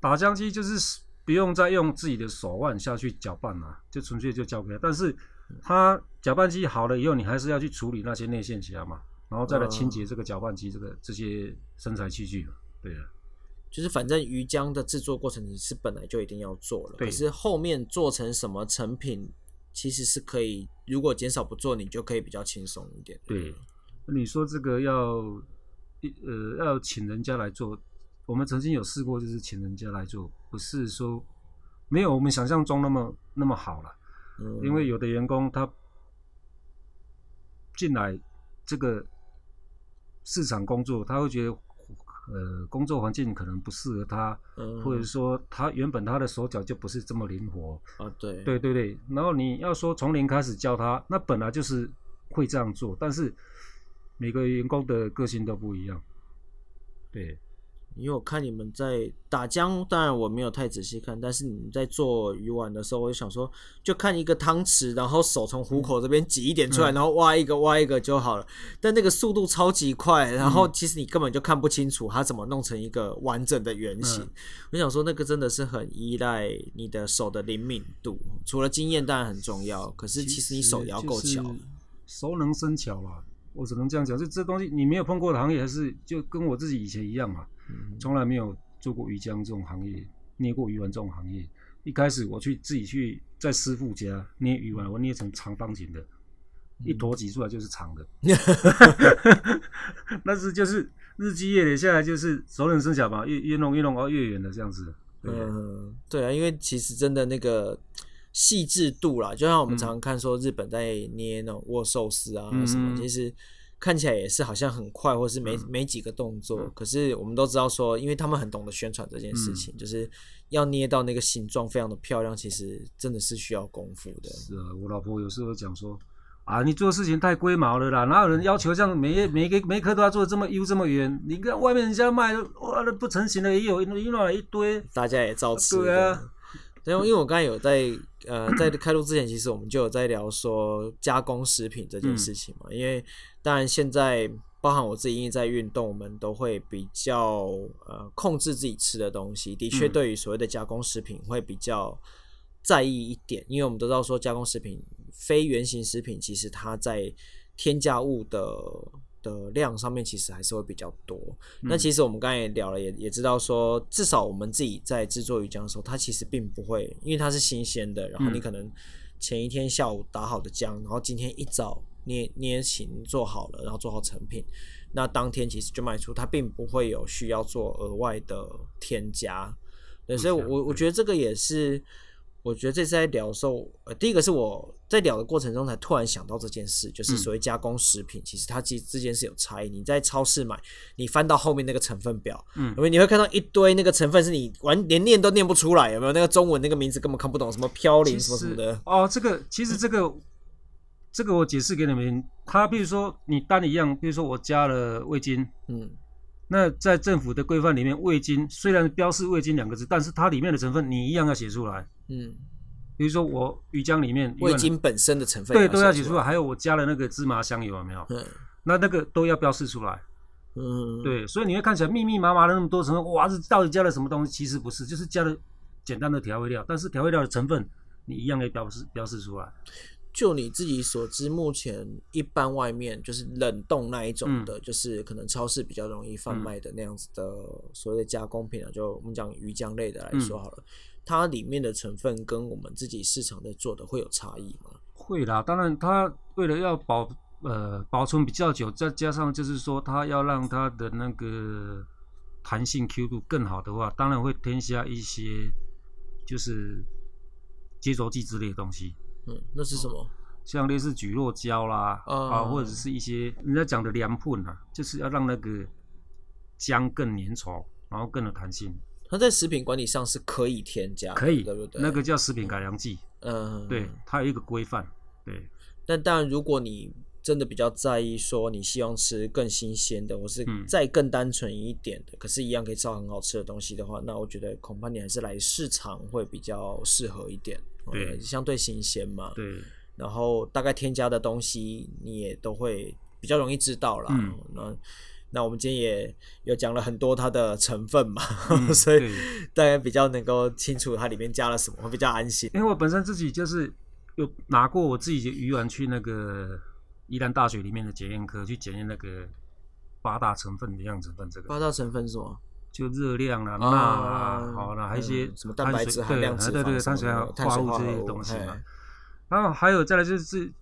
打浆机就是不用再用自己的手腕下去搅拌了，就纯粹就交给他。但是它搅拌机好了以后，你还是要去处理那些内线夹嘛，然后再来清洁这个搅拌机这个这些生产器具。对啊，就是反正鱼浆的制作过程你是本来就一定要做了，对，可是后面做成什么成品？其实是可以，如果减少不做，你就可以比较轻松一点。对，你说这个要，呃，要请人家来做，我们曾经有试过，就是请人家来做，不是说没有我们想象中那么那么好了。嗯，因为有的员工他进来这个市场工作，他会觉得。呃，工作环境可能不适合他，嗯，或者说他原本他的手脚就不是这么灵活啊，对，对对对。然后你要说从零开始教他，那本来就是会这样做，但是每个员工的个性都不一样，对。因为我看你们在打浆，当然我没有太仔细看，但是你们在做鱼丸的时候，我就想说，就看一个汤匙，然后手从虎口这边挤一点出来，嗯、然后挖一个挖一个就好了。但那个速度超级快，然后其实你根本就看不清楚它怎么弄成一个完整的圆形。嗯、我想说，那个真的是很依赖你的手的灵敏度，除了经验当然很重要，可是其实你手也要够巧，熟能生巧嘛。我只能这样讲，就这东西你没有碰过的行业，还是就跟我自己以前一样嘛。从来没有做过鱼浆这种行业，捏过鱼丸这种行业。一开始我去自己去在师傅家捏鱼丸，我捏成长方形的，嗯、一坨挤出来就是长的。但是就是日积月累下来，就是熟能生巧嘛，越越弄越弄哦越远的这样子。嗯，对啊，因为其实真的那个细致度啦，就像我们常常看说日本在捏那种握寿司啊什么，嗯、其实。看起来也是好像很快，或是没没几个动作，可是我们都知道说，因为他们很懂得宣传这件事情，就是要捏到那个形状非常的漂亮，其实真的是需要功夫的。是啊，我老婆有时候讲说，啊，你做事情太龟毛了啦，哪有人要求这样每每个每颗都要做的这么优这么圆？你看外面人家卖，哇，那不成型的也有，一弄一堆，大家也照吃。对啊。因为因为我刚才有在呃在开录之前，其实我们就有在聊说加工食品这件事情嘛。嗯、因为当然现在包含我自己因为在运动，我们都会比较呃控制自己吃的东西。的确，对于所谓的加工食品会比较在意一点，因为我们都知道说加工食品、非原型食品，其实它在添加物的。的量上面其实还是会比较多。嗯、那其实我们刚才也聊了，也也知道说，至少我们自己在制作鱼浆的时候，它其实并不会，因为它是新鲜的。然后你可能前一天下午打好的浆，然后今天一早捏捏型做好了，然后做好成品，那当天其实就卖出，它并不会有需要做额外的添加。对，所以我我觉得这个也是。我觉得这次在聊的时候，呃，第一个是我在聊的过程中才突然想到这件事，就是所谓加工食品，嗯、其实它其实之间是有差异。你在超市买，你翻到后面那个成分表，嗯，因为你会看到一堆那个成分是你完连念都念不出来，有没有？那个中文那个名字根本看不懂，什么嘌呤什么什么的。哦，这个其实这个、嗯、这个我解释给你们，它比如说你单一样，比如说我加了味精，嗯。那在政府的规范里面，味精虽然标示味精两个字，但是它里面的成分你一样要写出来。嗯，比如说我鱼浆里面味精本身的成分，对，都要写出来。还有我加了那个芝麻香油，有没有？嗯，那那个都要标示出来。嗯，对，所以你会看起来密密麻麻的那么多成分，哇，这到底加了什么东西？其实不是，就是加了简单的调味料，但是调味料的成分你一样要标示标示出来。就你自己所知，目前一般外面就是冷冻那一种的，嗯、就是可能超市比较容易贩卖的那样子的所谓的加工品啊，就我们讲鱼浆类的来说好了，嗯、它里面的成分跟我们自己市场在做的会有差异吗？会啦，当然它为了要保呃保存比较久，再加上就是说它要让它的那个弹性 Q 度更好的话，当然会添加一些就是接着剂之类的东西。嗯，那是什么？像类似蒟蒻胶啦，嗯、啊，或者是一些人家讲的凉粉啊，就是要让那个姜更粘稠，然后更有弹性。它在食品管理上是可以添加，可以，对不对？那个叫食品改良剂，嗯，对，它有一个规范，对。但当然，如果你真的比较在意说你希望吃更新鲜的，或是再更单纯一点的，嗯、可是，一样可以吃到很好吃的东西的话，那我觉得恐怕你还是来市场会比较适合一点。对，相对新鲜嘛。对。然后大概添加的东西你也都会比较容易知道啦。嗯。那那我们今天也有讲了很多它的成分嘛，嗯、所以大家比较能够清楚它里面加了什么，会比较安心。因为我本身自己就是有拿过我自己的鱼丸去那个宜兰大学里面的检验科去检验那个八大成分的样子，分这个八大成分是什么？就热量啊，钠啊，好了，还有一些什么蛋白质含量、对对对，碳水化合物这些东西嘛。然后还有再来就是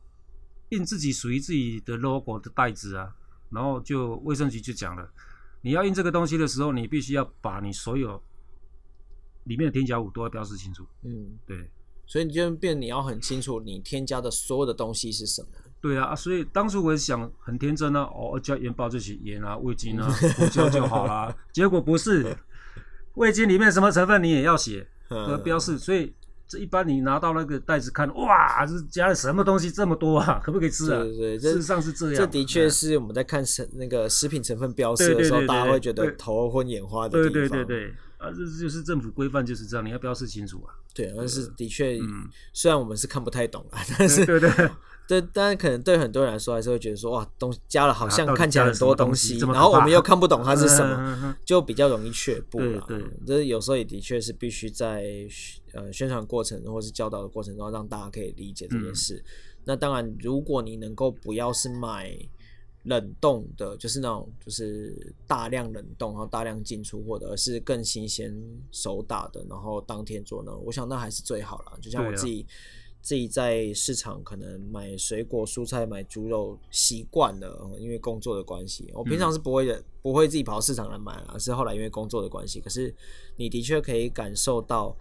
印自己属于自己的 logo 的袋子啊。然后就卫生局就讲了，你要印这个东西的时候，你必须要把你所有里面的添加物都要标示清楚。嗯，对。所以你就变，你要很清楚你添加的所有的东西是什么。对啊，所以当初我也想很天真啊，哦，加盐巴这些盐啊、味精啊、胡椒就好啦。结果不是，味精里面什么成分你也要写和标示。所以这一般你拿到那个袋子看，哇，这加了什么东西这么多啊？可不可以吃啊？对对，事实上是这样。这的确是我们在看食那个食品成分标示的时候，大家会觉得头昏眼花的地方。对对对对，啊，这就是政府规范就是这样，你要标示清楚啊。对，但是的确，虽然我们是看不太懂啊，但是对对。对，当然可能对很多人来说，还是会觉得说，哇，东西加了好像看起来很多东西，然后我们又看不懂它是什么，就比较容易却步了。对，这有时候也的确是必须在呃宣传过程或是教导的过程中，让大家可以理解这件事。那当然，如果你能够不要是买冷冻的，就是那种就是大量冷冻，然后大量进出货的，而是更新鲜手打的，然后当天做呢，我想那还是最好了。就像我自己、啊、自己在市场可能买水果、蔬菜、买猪肉习惯了，因为工作的关系，我平常是不会的，嗯、不会自己跑到市场来买而，是后来因为工作的关系。可是你的确可以感受到。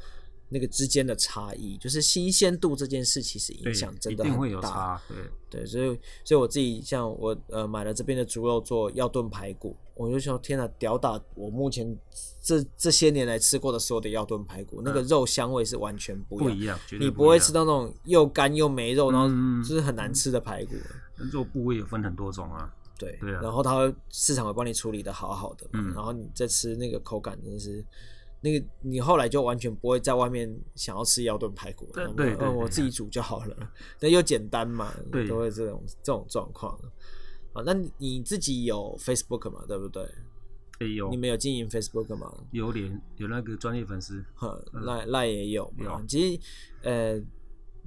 那个之间的差异，就是新鲜度这件事，其实影响真的很大。对对，所以所以我自己像我呃买了这边的猪肉做药炖排骨，我就说天哪，屌打我目前这这些年来吃过的所有的药炖排骨，嗯、那个肉香味是完全不一样，你不会吃到那种又干又没肉，然后就是很难吃的排骨。嗯、肉部位也分很多种啊，对对啊，然后它会市场会帮你处理的好好的，嗯，然后你再吃那个口感真的是。那个你后来就完全不会在外面想要吃腰炖排骨了，对对，对，嗯，我自己煮就好了，那又简单嘛，对，都会这种这种状况。啊，那你自己有 Facebook 嘛？对不对？有。你们有经营 Facebook 吗？有点，有那个专业粉丝，赖赖也有，有。其实，呃。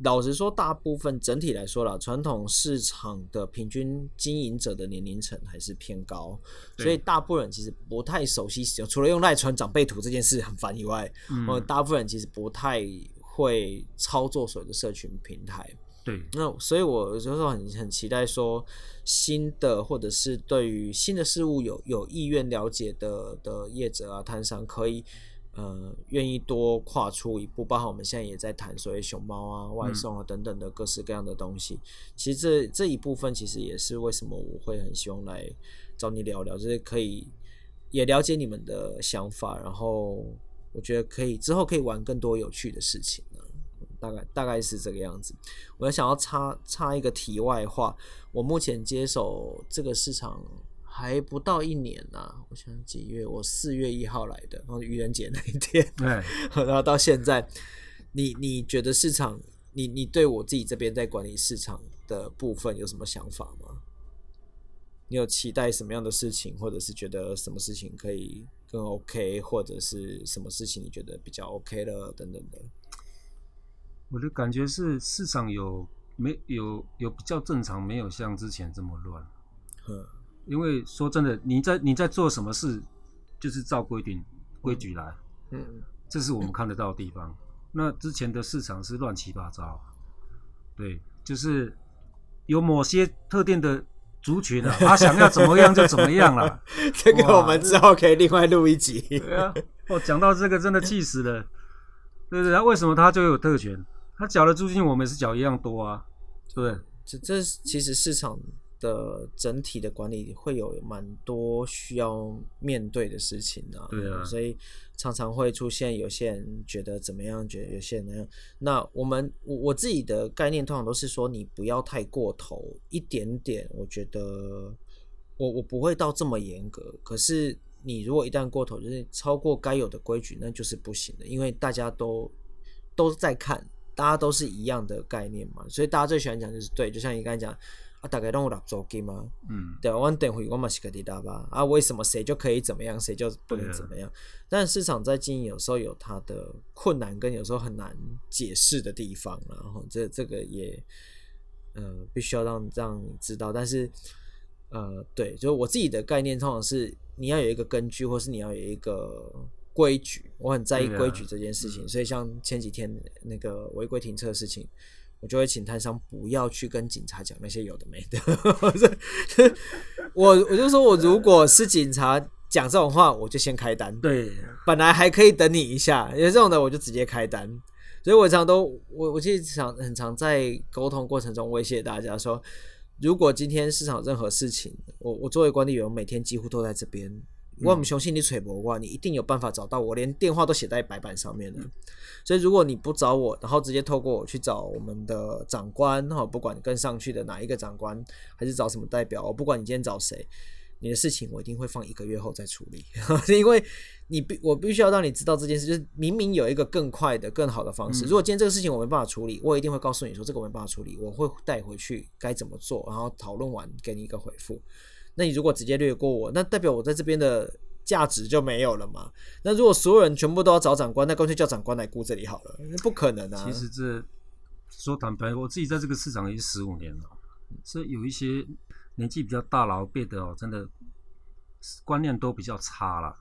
老实说，大部分整体来说啦，传统市场的平均经营者的年龄层还是偏高，所以大部分人其实不太熟悉使用，除了用赖传长辈图这件事很烦以外，嗯，大部分人其实不太会操作所有的社群平台。对，那所以我有时候很很期待说，新的或者是对于新的事物有有意愿了解的的业者啊，摊商可以。呃，愿意多跨出一步，包括我们现在也在谈所谓熊猫啊、外送啊等等的各式各样的东西。嗯、其实这这一部分，其实也是为什么我会很希望来找你聊聊，就是可以也了解你们的想法，然后我觉得可以之后可以玩更多有趣的事情呢。大概大概是这个样子。我想要插插一个题外话，我目前接手这个市场。还不到一年呢、啊，我想几月？我四月一号来的，然后愚人节那一天，对，然后到现在，你你觉得市场，你你对我自己这边在管理市场的部分有什么想法吗？你有期待什么样的事情，或者是觉得什么事情可以更 OK，或者是什么事情你觉得比较 OK 了等等的？我的感觉是市场有没有有比较正常，没有像之前这么乱。嗯。因为说真的，你在你在做什么事，就是照规定规矩来，嗯，这是我们看得到的地方。那之前的市场是乱七八糟，对，就是有某些特定的族群啊，他想要怎么样就怎么样了。这个我们之后可以另外录一集。对啊，哦，讲到这个真的气死了，对不对？他为什么他就有特权？他缴的租金我们是缴一样多啊，对，这这其实市场。的整体的管理会有蛮多需要面对的事情呢、啊，对啊，所以常常会出现有些人觉得怎么样，觉得有些人那样。那我们我我自己的概念通常都是说，你不要太过头一点点。我觉得我我不会到这么严格，可是你如果一旦过头，就是超过该有的规矩，那就是不行的，因为大家都都在看，大家都是一样的概念嘛，所以大家最喜欢讲就是对，就像你刚才讲。啊，大概都有六租金吗？嗯，对啊，我电费我嘛是个滴答吧。啊，为什么谁就可以怎么样，谁就不能怎么样？但市场在经营有时候有它的困难，跟有时候很难解释的地方。然后这这个也呃必须要让让你知道。但是呃，对，就是我自己的概念，通常是你要有一个根据，或是你要有一个规矩。我很在意规矩这件事情，所以像前几天那个违规停车的事情。我就会请摊商不要去跟警察讲那些有的没的。我我就说，我如果是警察讲这种话，我就先开单。对，本来还可以等你一下，因为这种的我就直接开单。所以我常常都我我其实常很常在沟通过程中威胁大家说，如果今天市场任何事情，我我作为管理员，我每天几乎都在这边。我们相信你揣摩的话，你一定有办法找到我，连电话都写在白板上面了。所以如果你不找我，然后直接透过我去找我们的长官哈，不管你跟上去的哪一个长官，还是找什么代表，我不管你今天找谁，你的事情我一定会放一个月后再处理，因为你必我必须要让你知道这件事，就是明明有一个更快的、更好的方式。如果今天这个事情我没办法处理，我一定会告诉你说这个我没办法处理，我会带回去该怎么做，然后讨论完给你一个回复。那你如果直接略过我，那代表我在这边的价值就没有了嘛？那如果所有人全部都要找长官，那干脆叫长官来顾这里好了，那不可能啊！其实这说坦白，我自己在这个市场已经十五年了，所以有一些年纪比较大老辈的哦，真的观念都比较差了，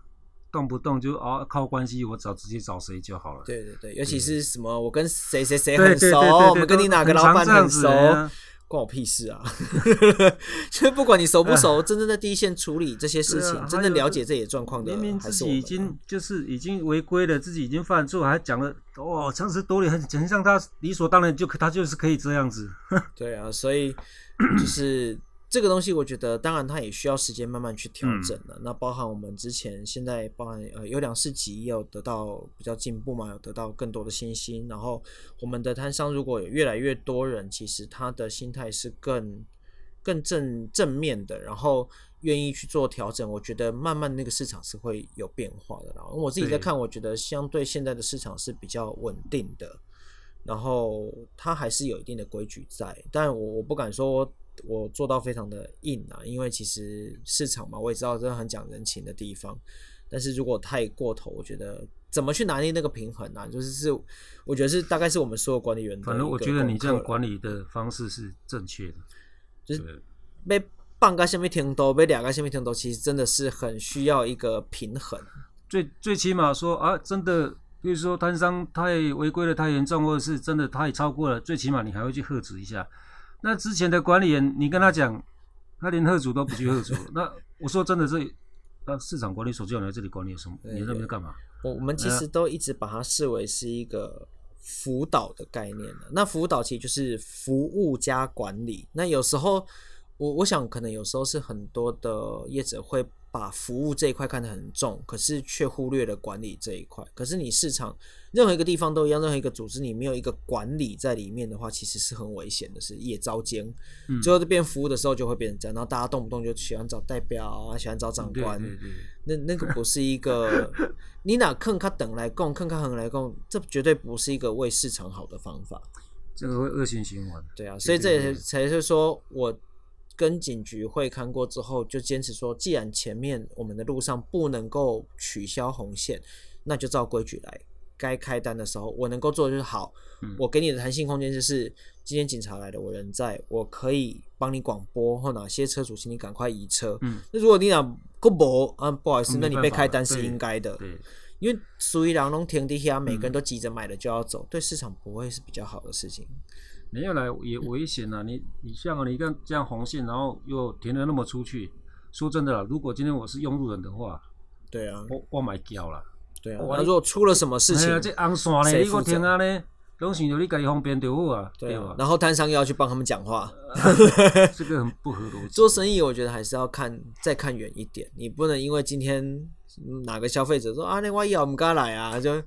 动不动就哦靠关系，我找直接找谁就好了。对对对，尤其是什么我跟谁谁谁很熟，我们跟你哪个老板很熟。关我屁事啊！所 以不管你熟不熟，真正在第一线处理这些事情，真正了解这些状况的，明明自己已经就是已经违规了，自己已经犯错，还讲了哦，常识多理，很很像他理所当然就他就是可以这样子。对啊，所以就是。这个东西，我觉得当然它也需要时间慢慢去调整了。嗯、那包含我们之前现在包含呃有两市集也有得到比较进步嘛，有得到更多的信心。然后我们的摊商如果有越来越多人，其实他的心态是更更正正面的，然后愿意去做调整。我觉得慢慢那个市场是会有变化的。然后我自己在看，我觉得相对现在的市场是比较稳定的，然后它还是有一定的规矩在，但我我不敢说。我做到非常的硬啊，因为其实市场嘛，我也知道这是很讲人情的地方。但是如果太过头，我觉得怎么去拿捏那个平衡呢、啊？就是是，我觉得是大概是我们所有管理员的。反正我觉得你这样管理的方式是正确的，就是被半个下面停多，被两个下面停多，其实真的是很需要一个平衡。最最起码说啊，真的，比如说摊商太违规的太严重，或者是真的太超过了，最起码你还会去喝止一下。那之前的管理员，你跟他讲，他连贺主都不去贺主。那我说真的是，那市场管理所叫你来这里管理什么？你那边干嘛？我我们其实都一直把它视为是一个辅导的概念。那辅导其实就是服务加管理。那有时候，我我想可能有时候是很多的业者会。把服务这一块看得很重，可是却忽略了管理这一块。可是你市场任何一个地方都一样，任何一个组织你没有一个管理在里面的话，其实是很危险的，是夜招奸。嗯、最后这边服务的时候就会变成这样，然后大家动不动就喜欢找代表啊，喜欢找长官。对对对，那那个不是一个，你哪坑他等来供，坑他横来供，这绝对不是一个为市场好的方法。这个会恶性循环。对啊，所以这也才是说我。跟警局会勘过之后，就坚持说，既然前面我们的路上不能够取消红线，那就照规矩来。该开单的时候，我能够做的就是好。嗯、我给你的弹性空间就是，今天警察来了，我人在，我可以帮你广播，或哪些车主，请你赶快移车。嗯、那如果你俩不播啊，不好意思，那你被开单是应该的。对，因为属于两龙停地下，每个人都急着买了就要走，嗯、对市场不会是比较好的事情。没有来也危险啊！你你像啊，你看这样红线，然后又停了那么出去。说真的啦，如果今天我是用路人的话，对啊，我我买掉了。对啊，我如果出了什么事情，这红线呢？你给我停啊呢？东西就你自己方便就好啊，对吧？然后摊商又要去帮他们讲话，这个很不合逻辑。做生意我觉得还是要看再看远一点，你不能因为今天哪个消费者说啊，那万一我们刚来啊，就。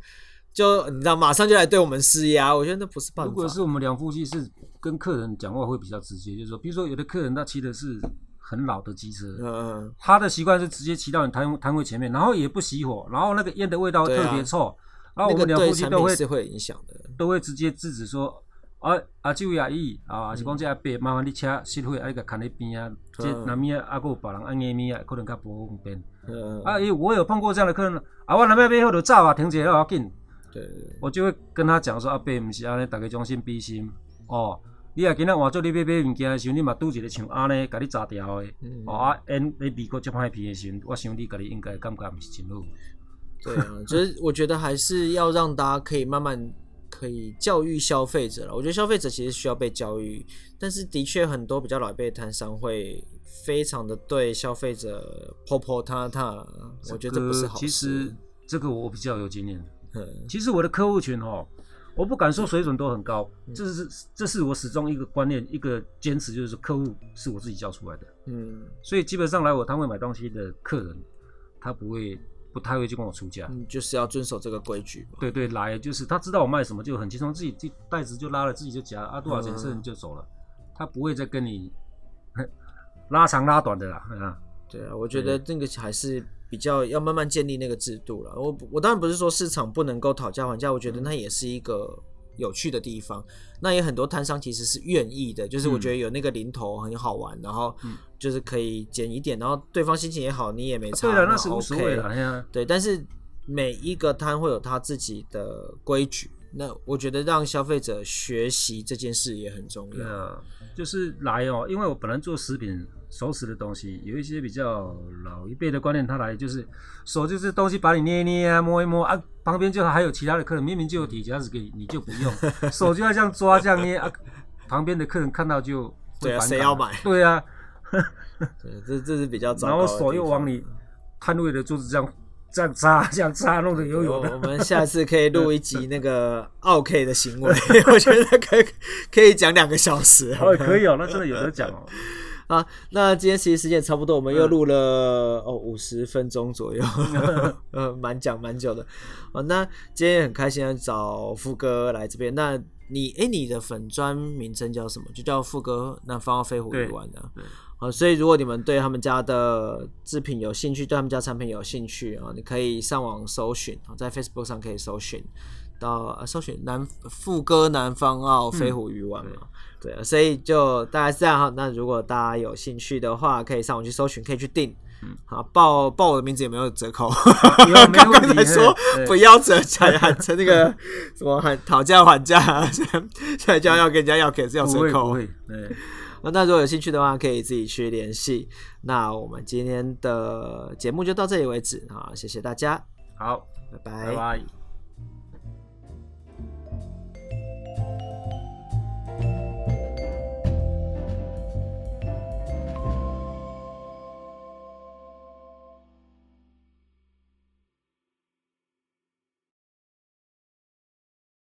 就你知道，马上就来对我们施压，我觉得那不是办法。如果是我们两夫妻是跟客人讲话会比较直接，就是说，比如说有的客人他骑的是很老的机车，嗯嗯，他的习惯是直接骑到你摊摊位前面，然后也不熄火，然后那个烟的味道特别臭，啊、然后我们两夫妻都会影响的，都会直接制止说，啊啊这位阿姨啊，还是讲这阿伯，麻烦你车熄火，啊，你个看那边啊，这那边啊，还有别人按压咪啊，可能较不方便。嗯，啊，因为我有碰过这样的客人，啊，我那边背后就走啊，停车要紧。对，我就会跟他讲说，阿伯不是安尼，大家将心比心哦。你也今日换做你要买物件的时候，你嘛拄一个像安尼，甲你砸掉的。嗯、哦啊，因你味觉这歹鼻的时候，我想你家己应该感觉不是真好。对啊，就是我觉得还是要让大家可以慢慢可以教育消费者了。我觉得消费者其实需要被教育，但是的确很多比较老一辈的摊商会非常的对消费者泼泼他他，我觉得这不是好事。其实这个我比较有经验。其实我的客户群哦，我不敢说水准都很高，这是这是我始终一个观念，一个坚持，就是说客户是我自己教出来的。嗯，所以基本上来我摊位买东西的客人，他不会不太会去跟我出价，嗯，就是要遵守这个规矩。对对，来就是他知道我卖什么就很轻松，自己自袋子就拉了，自己就夹啊多少钱，剩就走了，他不会再跟你 拉长拉短的啦。啊，对啊，我觉得这个还是。比较要慢慢建立那个制度了。我我当然不是说市场不能够讨价还价，我觉得那也是一个有趣的地方。那也很多摊商其实是愿意的，就是我觉得有那个零头很好玩，然后就是可以减一点，然后对方心情也好，你也没差。对了，那是无所谓了。对，但是每一个摊会有他自己的规矩。那我觉得让消费者学习这件事也很重要。就是来哦，因为我本来做食品。熟食的东西，有一些比较老一辈的观念，他来就是手就是东西，把你捏一捏啊，摸一摸啊，旁边就还有其他的客人，明明就有底夹子给你，你就不用，手就要这样抓这样捏啊，旁边的客人看到就对啊，谁要买？对啊，对，这这是比较糟糕，然后手又往你摊位的桌子这样。这样擦，这样擦，弄得油油的。我们下次可以录一集那个 奥 K 的行为，我觉得可以可以讲两个小时。哦，可以哦，那真的有得讲哦。啊，那今天其实时间也差不多，我们又录了、嗯、哦五十分钟左右，呃，蛮讲蛮久的。啊，那今天也很开心要找富哥来这边。那你哎、欸，你的粉砖名称叫什么？就叫富哥南方澳飞虎鱼丸的。啊，所以如果你们对他们家的制品有兴趣，对他们家产品有兴趣啊，你可以上网搜寻啊，在 Facebook 上可以搜寻到搜寻南富哥南方澳飞虎鱼丸嘛，嗯、对啊，所以就大概是这样哈。那如果大家有兴趣的话，可以上网去搜寻，可以去订。嗯，好，报报我的名字有没有折扣？刚 刚才说不要折价，喊成那个什么喊讨价还价，现在就要跟人家要可是要折扣。对。那如果有兴趣的话，可以自己去联系。那我们今天的节目就到这里为止啊，谢谢大家。好，拜拜。拜拜。